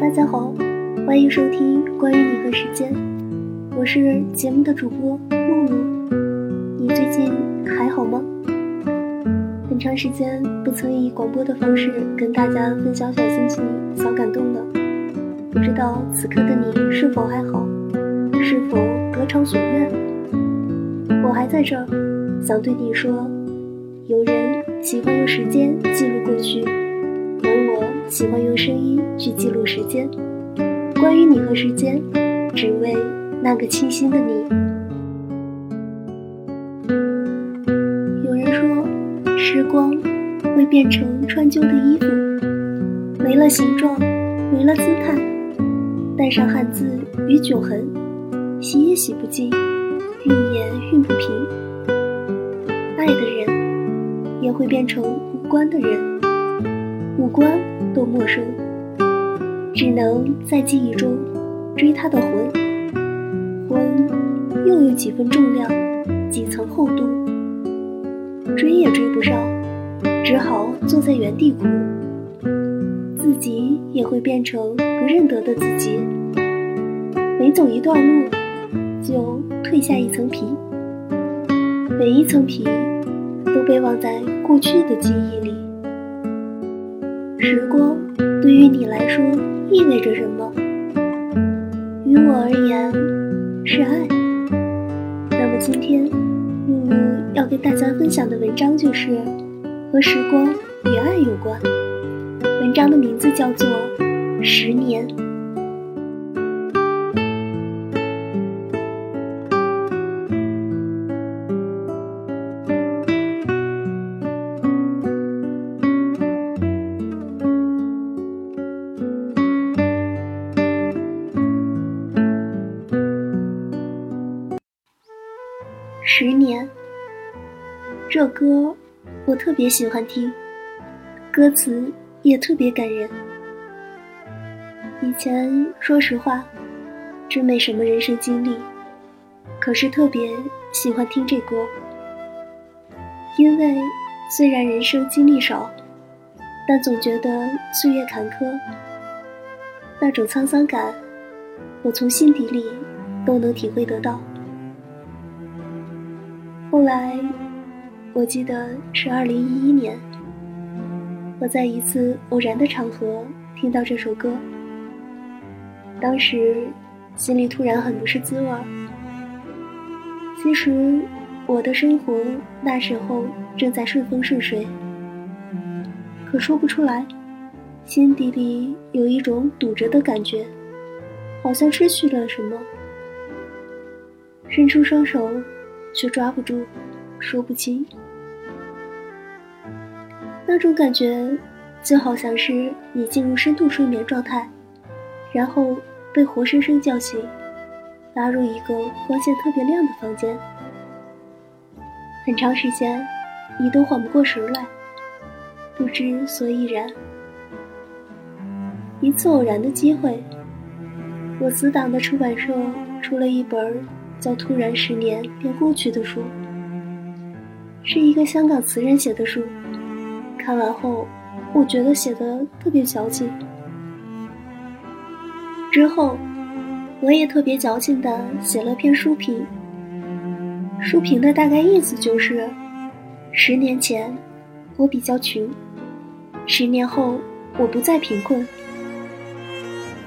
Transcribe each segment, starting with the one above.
大家好，欢迎收听《关于你和时间》，我是节目的主播露露。你最近还好吗？很长时间不曾以广播的方式跟大家分享小心情、小感动了，不知道此刻的你是否还好，是否得偿所愿？我还在这儿，想对你说，有人喜欢用时间记录过去。喜欢用声音去记录时间，关于你和时间，只为那个清新的你。有人说，时光会变成穿旧的衣服，没了形状，没了姿态，带上汉字与酒痕，洗也洗不净，熨也熨不平。爱的人，也会变成无关的人，无关。多陌生，只能在记忆中追他的魂，魂又有几分重量，几层厚度，追也追不上，只好坐在原地哭，自己也会变成不认得的自己。每走一段路，就褪下一层皮，每一层皮都被忘在过去的记忆于你来说意味着什么？于我而言，是爱。那么今天，露露要跟大家分享的文章就是和时光与爱有关。文章的名字叫做《十年》。歌我特别喜欢听，歌词也特别感人。以前说实话，真没什么人生经历，可是特别喜欢听这歌，因为虽然人生经历少，但总觉得岁月坎坷，那种沧桑感，我从心底里都能体会得到。后来，我记得是二零一一年，我在一次偶然的场合听到这首歌，当时心里突然很不是滋味。其实我的生活那时候正在顺风顺水，可说不出来，心底里有一种堵着的感觉，好像失去了什么，伸出双手。却抓不住，说不清。那种感觉，就好像是你进入深度睡眠状态，然后被活生生叫醒，拉入一个光线特别亮的房间，很长时间，你都缓不过神来，不知所以然。一次偶然的机会，我死党的出版社出了一本。叫《突然十年便过去的书》，是一个香港词人写的书。看完后，我觉得写的特别矫情。之后，我也特别矫情的写了篇书评。书评的大概意思就是：十年前，我比较穷；十年后，我不再贫困。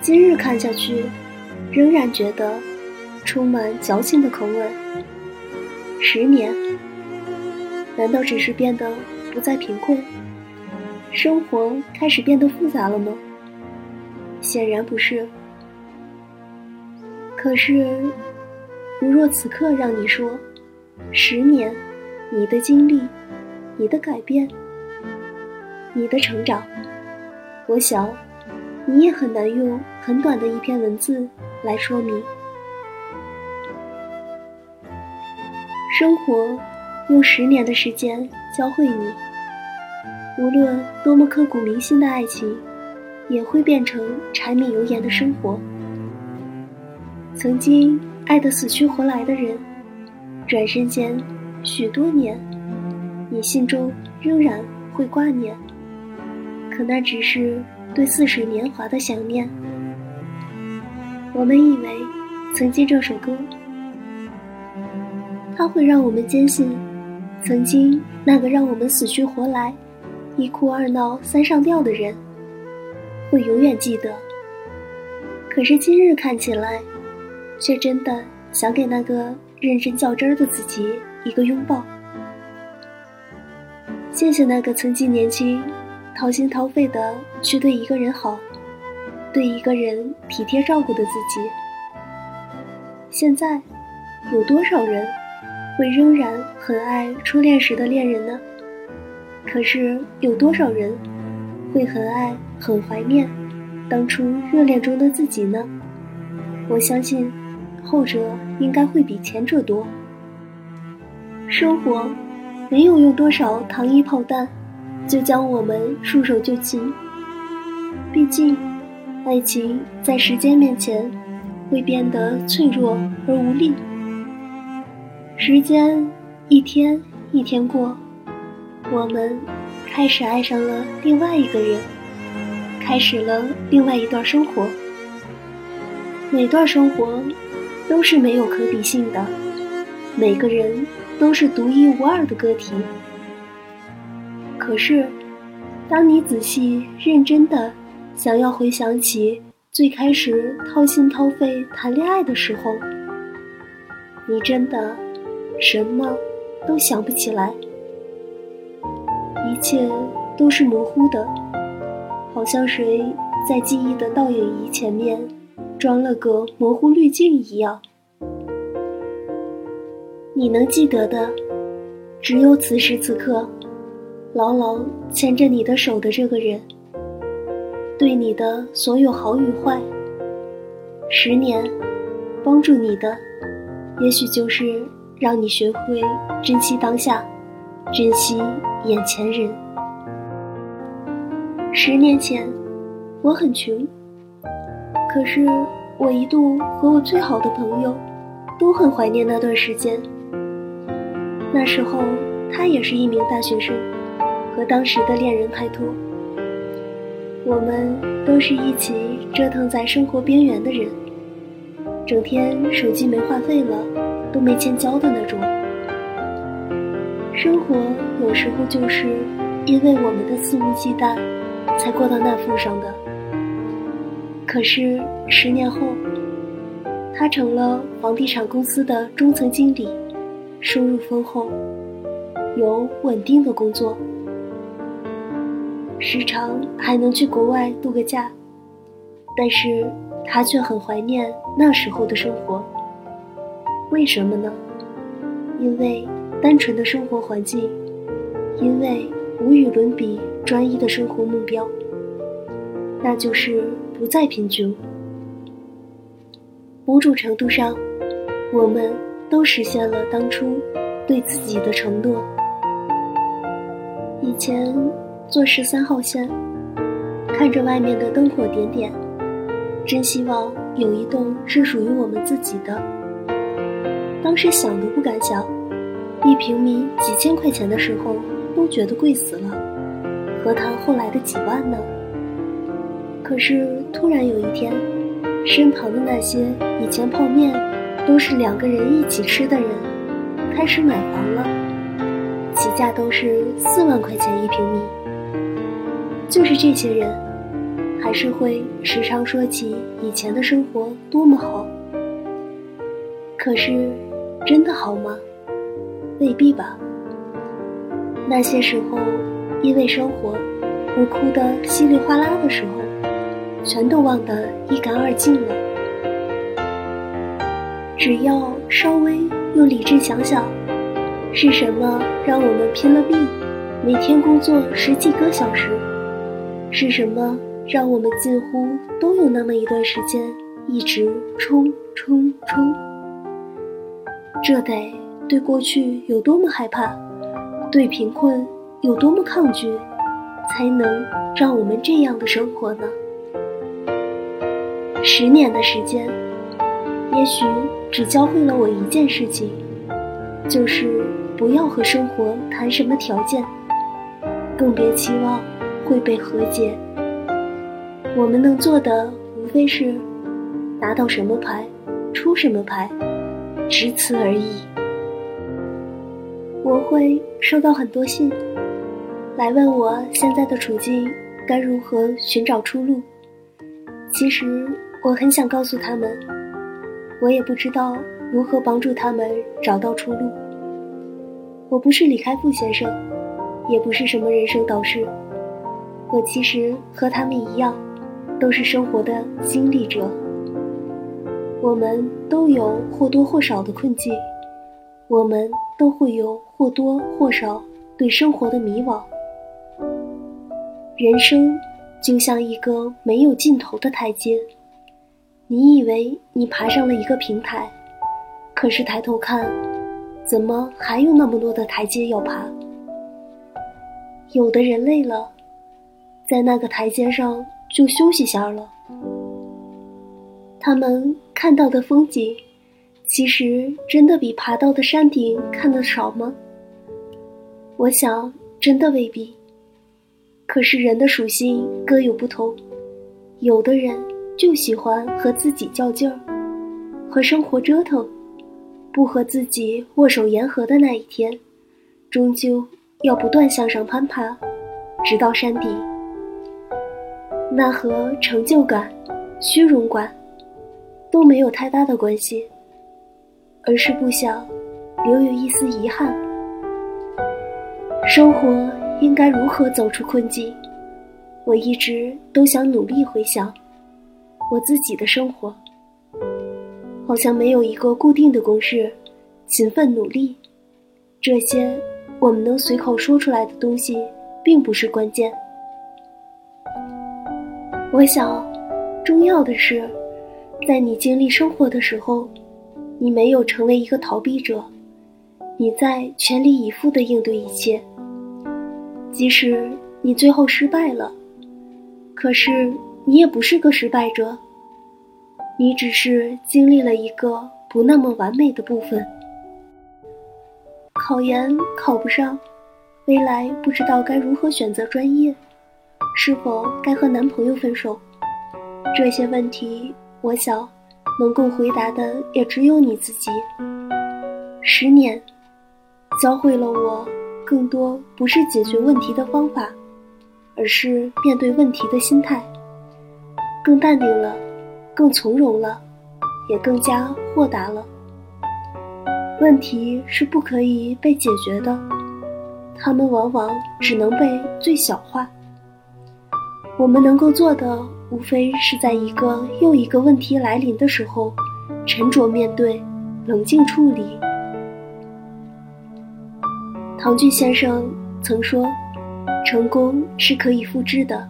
今日看下去，仍然觉得。充满矫情的口吻。十年，难道只是变得不再贫困，生活开始变得复杂了吗？显然不是。可是，如若此刻让你说，十年，你的经历，你的改变，你的成长，我想，你也很难用很短的一篇文字来说明。生活用十年的时间教会你，无论多么刻骨铭心的爱情，也会变成柴米油盐的生活。曾经爱得死去活来的人，转身间许多年，你心中仍然会挂念。可那只是对似水年华的想念，我们以为，曾经这首歌，它会让我们坚信，曾经那个让我们死去活来、一哭二闹三上吊的人，会永远记得。可是今日看起来，却真的想给那个认真较真的自己一个拥抱。谢谢那个曾经年轻、掏心掏肺的去对一个人好、对一个人体贴照顾的自己。现在，有多少人会仍然很爱初恋时的恋人呢？可是有多少人会很爱、很怀念？当初热恋中的自己呢？我相信，后者应该会比前者多。生活没有用多少糖衣炮弹，就将我们束手就擒。毕竟，爱情在时间面前会变得脆弱而无力。时间一天一天过，我们开始爱上了另外一个人。开始了另外一段生活，每段生活都是没有可比性的，每个人都是独一无二的个体。可是，当你仔细认真的想要回想起最开始掏心掏肺谈恋爱的时候，你真的什么都想不起来，一切都是模糊的。好像谁在记忆的倒影仪前面装了个模糊滤镜一样。你能记得的，只有此时此刻，牢牢牵着你的手的这个人，对你的所有好与坏。十年，帮助你的，也许就是让你学会珍惜当下，珍惜眼前人。十年前，我很穷，可是我一度和我最好的朋友都很怀念那段时间。那时候，他也是一名大学生，和当时的恋人拍拖。我们都是一起折腾在生活边缘的人，整天手机没话费了都没钱交的那种。生活有时候就是因为我们的肆无忌惮。才过到那份上的。可是十年后，他成了房地产公司的中层经理，收入丰厚，有稳定的工作，时常还能去国外度个假。但是他却很怀念那时候的生活。为什么呢？因为单纯的生活环境，因为无与伦比。专一的生活目标，那就是不再贫穷。某种程度上，我们都实现了当初对自己的承诺。以前坐十三号线，看着外面的灯火点点，真希望有一栋是属于我们自己的。当时想都不敢想，一平米几千块钱的时候，都觉得贵死了。何谈后来的几万呢？可是突然有一天，身旁的那些以前泡面都是两个人一起吃的人，开始买房了，起价都是四万块钱一平米。就是这些人，还是会时常说起以前的生活多么好。可是，真的好吗？未必吧。那些时候。因为生活而哭得稀里哗啦的时候，全都忘得一干二净了。只要稍微用理智想想，是什么让我们拼了命，每天工作十几个小时？是什么让我们近乎都有那么一段时间一直冲冲冲？这得对过去有多么害怕，对贫困？有多么抗拒，才能让我们这样的生活呢？十年的时间，也许只教会了我一件事情，就是不要和生活谈什么条件，更别期望会被和解。我们能做的，无非是拿到什么牌，出什么牌，只此而已。我会收到很多信，来问我现在的处境该如何寻找出路。其实我很想告诉他们，我也不知道如何帮助他们找到出路。我不是李开复先生，也不是什么人生导师。我其实和他们一样，都是生活的经历者。我们都有或多或少的困境，我们都会有或多或少对生活的迷惘。人生就像一个没有尽头的台阶，你以为你爬上了一个平台，可是抬头看，怎么还有那么多的台阶要爬？有的人累了。在那个台阶上就休息下了。他们看到的风景，其实真的比爬到的山顶看得少吗？我想，真的未必。可是人的属性各有不同，有的人就喜欢和自己较劲儿，和生活折腾，不和自己握手言和的那一天，终究要不断向上攀爬，直到山顶。那和成就感、虚荣感都没有太大的关系，而是不想留有一丝遗憾。生活应该如何走出困境？我一直都想努力回想我自己的生活，好像没有一个固定的公式。勤奋努力，这些我们能随口说出来的东西，并不是关键。我想，重要的是，在你经历生活的时候，你没有成为一个逃避者，你在全力以赴地应对一切。即使你最后失败了，可是你也不是个失败者，你只是经历了一个不那么完美的部分。考研考不上，未来不知道该如何选择专业。是否该和男朋友分手？这些问题，我想能够回答的也只有你自己。十年，教会了我更多，不是解决问题的方法，而是面对问题的心态。更淡定了，更从容了，也更加豁达了。问题是不可以被解决的，他们往往只能被最小化。我们能够做的，无非是在一个又一个问题来临的时候，沉着面对，冷静处理。唐骏先生曾说：“成功是可以复制的。”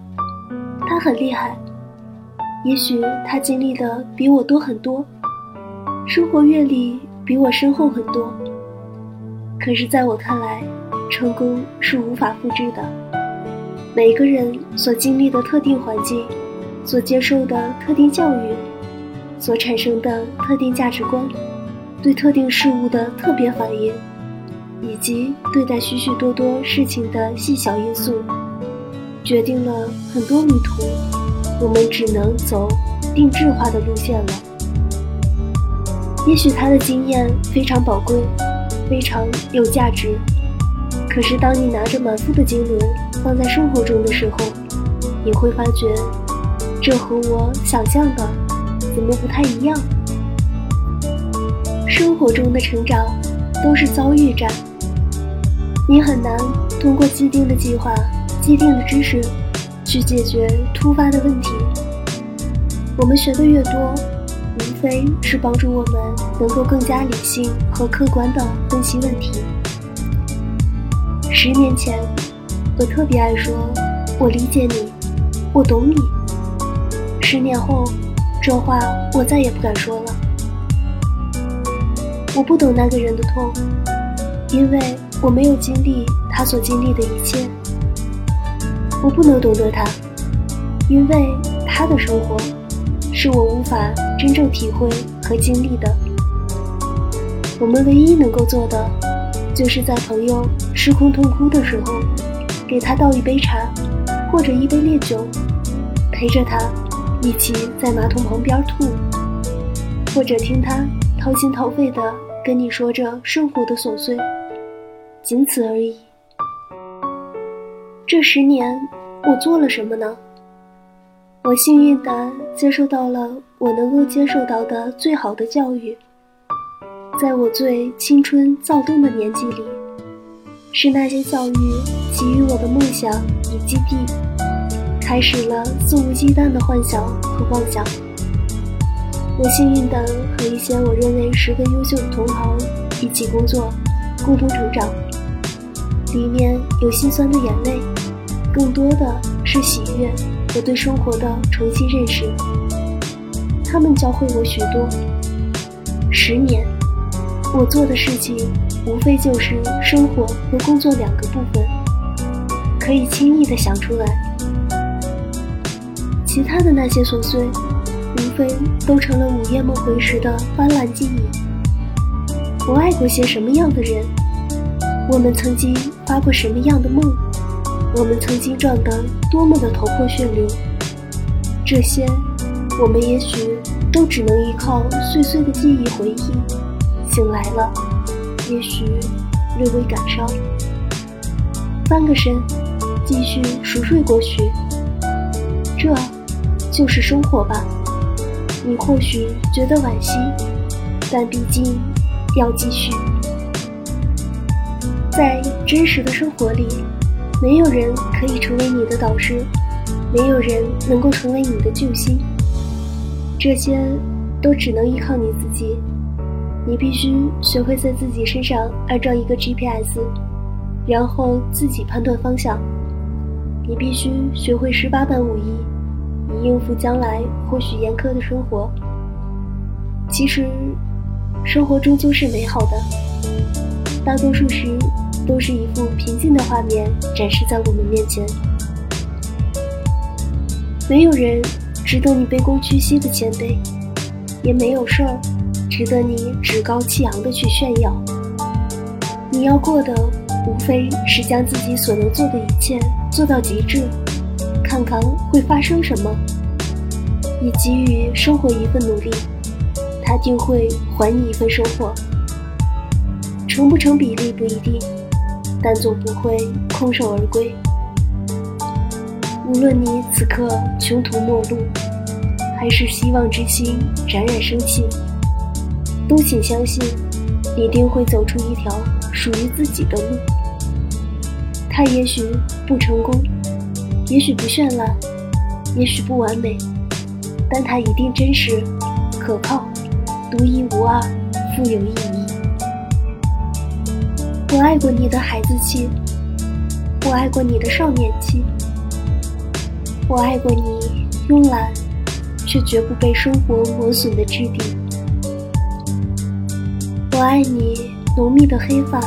他很厉害，也许他经历的比我多很多，生活阅历比我深厚很多。可是，在我看来，成功是无法复制的。每个人所经历的特定环境，所接受的特定教育，所产生的特定价值观，对特定事物的特别反应，以及对待许许多多事情的细小因素，决定了很多旅途，我们只能走定制化的路线了。也许他的经验非常宝贵，非常有价值。可是，当你拿着满腹的经纶放在生活中的时候，你会发觉，这和我想象的怎么不太一样？生活中的成长都是遭遇战，你很难通过既定的计划、既定的知识去解决突发的问题。我们学的越多，无非是帮助我们能够更加理性和客观的分析问题。十年前，我特别爱说“我理解你，我懂你”。十年后，这话我再也不敢说了。我不懂那个人的痛，因为我没有经历他所经历的一切。我不能懂得他，因为他的生活是我无法真正体会和经历的。我们唯一能够做的。就是在朋友失控痛哭的时候，给他倒一杯茶，或者一杯烈酒，陪着他一起在马桶旁边吐，或者听他掏心掏肺的跟你说着生活的琐碎，仅此而已。这十年，我做了什么呢？我幸运地接受到了我能够接受到的最好的教育，在我最青春躁动的年纪里，是那些教育给予我的梦想与基地，开始了肆无忌惮的幻想和妄想。我幸运的和一些我认为十分优秀的同行一起工作，共同成长，里面有心酸的眼泪，更多的是喜悦。我对生活的重新认识，他们教会我许多。十年，我做的事情无非就是生活和工作两个部分，可以轻易的想出来。其他的那些琐碎，无非都成了午夜梦回时的斑斓记忆。我爱过些什么样的人？我们曾经发过什么样的梦？我们曾经撞得多么的头破血流，这些，我们也许都只能依靠碎碎的记忆回忆。醒来了，也许略微感伤，翻个身，继续熟睡过去。这，就是生活吧。你或许觉得惋惜，但毕竟要继续。在真实的生活里。没有人可以成为你的导师，没有人能够成为你的救星，这些都只能依靠你自己。你必须学会在自己身上安装一个 GPS，然后自己判断方向。你必须学会十八般武艺，以应付将来或许严苛的生活。其实，生活终究是美好的，大多数时。都是一幅平静的画面展示在我们面前，没有人值得你卑躬屈膝的谦卑，也没有事儿值得你趾高气扬的去炫耀。你要过的无非是将自己所能做的一切做到极致，看看会发生什么。你给予生活一份努力，他定会还你一份收获。成不成比例不一定。但总不会空手而归。无论你此刻穷途末路，还是希望之星冉冉升起，都请相信，你定会走出一条属于自己的路。它也许不成功，也许不绚烂，也许不完美，但它一定真实、可靠、独一无二、富有意义。我爱过你的孩子气，我爱过你的少年气，我爱过你慵懒却绝不被生活磨损的质地。我爱你浓密的黑发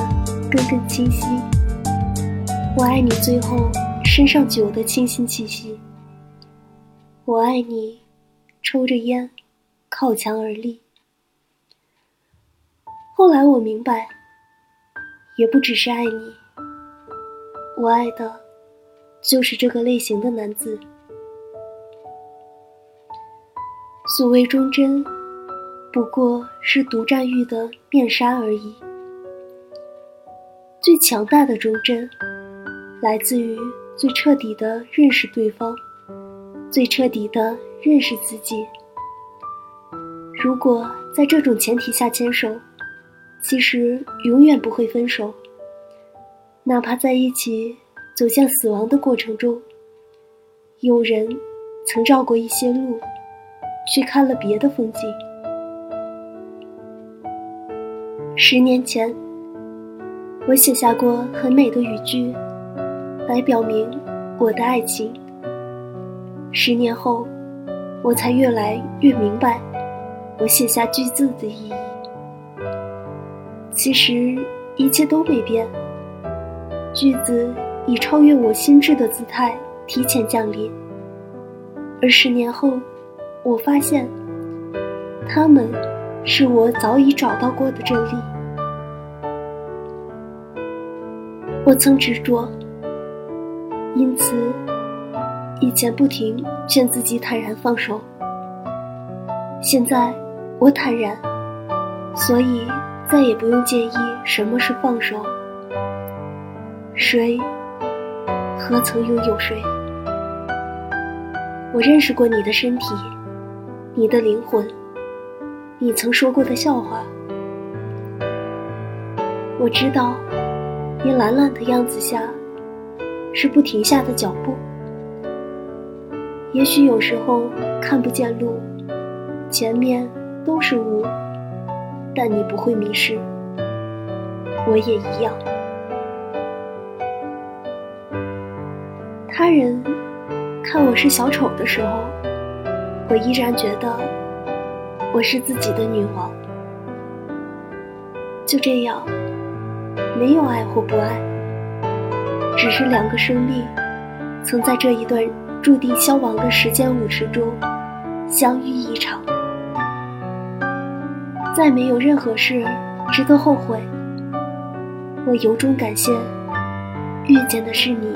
根根清晰，我爱你最后身上酒的清新气息。我爱你抽着烟靠墙而立。后来我明白。也不只是爱你，我爱的，就是这个类型的男子。所谓忠贞，不过是独占欲的面纱而已。最强大的忠贞，来自于最彻底的认识对方，最彻底的认识自己。如果在这种前提下牵手。其实永远不会分手，哪怕在一起走向死亡的过程中，有人曾绕过一些路，去看了别的风景。十年前，我写下过很美的语句，来表明我的爱情。十年后，我才越来越明白，我写下句子的意义。其实一切都没变，句子以超越我心智的姿态提前降临。而十年后，我发现，他们是我早已找到过的真理。我曾执着，因此以前不停劝自己坦然放手。现在，我坦然，所以再也不用介意什么是放手。谁，何曾拥有谁？我认识过你的身体，你的灵魂，你曾说过的笑话。我知道，你懒懒的样子下，是不停下的脚步。也许有时候看不见路，前面都是雾，但你不会迷失。我也一样。他人看我是小丑的时候，我依然觉得我是自己的女王。就这样，没有爱或不爱，只是两个生命曾在这一段注定消亡的时间舞池中相遇一场。再没有任何事值得后悔。我由衷感谢遇见的是你。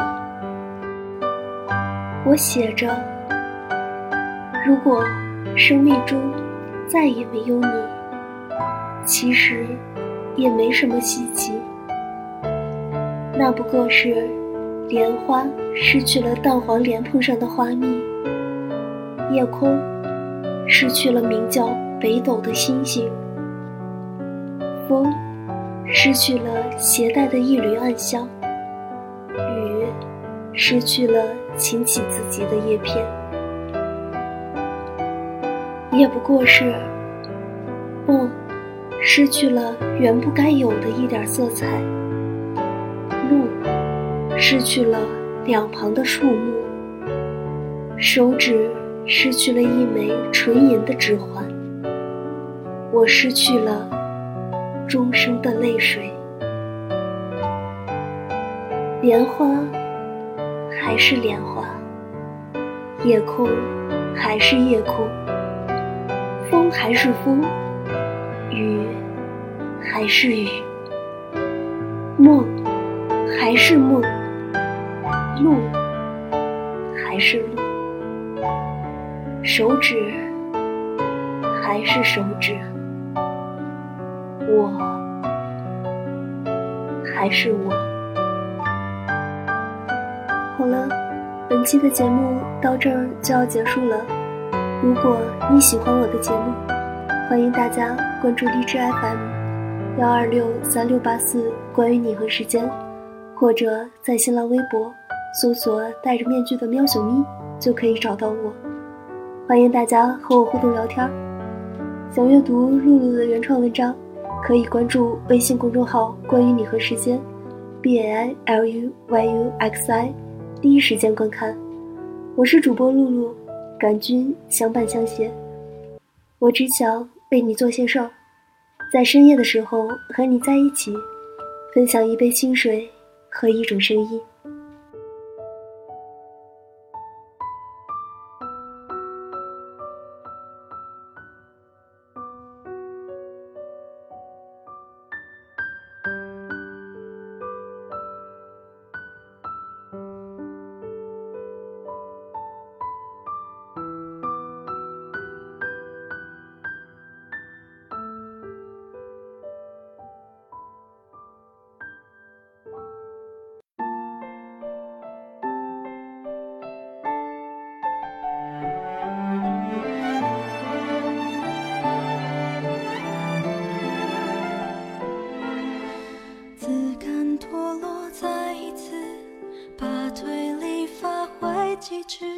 我写着：如果生命中再也没有你，其实也没什么稀奇。那不过是莲花失去了蛋黄莲蓬上的花蜜，夜空失去了名叫北斗的星星，风失去了携带的一缕暗香，雨失去了。倾起自己的叶片，也不过是梦失去了原不该有的一点色彩，路失去了两旁的树木，手指失去了一枚纯银的指环，我失去了终生的泪水，莲花。还是莲花，夜空还是夜空，风还是风，雨还是雨，梦还是梦，路还是路，手指还是手指，我还是我。好了，本期的节目到这儿就要结束了。如果你喜欢我的节目，欢迎大家关注荔枝 FM 幺二六三六八四，关于你和时间，或者在新浪微博搜索戴着面具的喵小咪就可以找到我。欢迎大家和我互动聊天。想阅读露露的原创文章，可以关注微信公众号“关于你和时间 ”，b a i l u y u x i。第一时间观看，我是主播露露，感君相伴相携。我只想为你做些事儿，在深夜的时候和你在一起，分享一杯清水和一种声音。一直。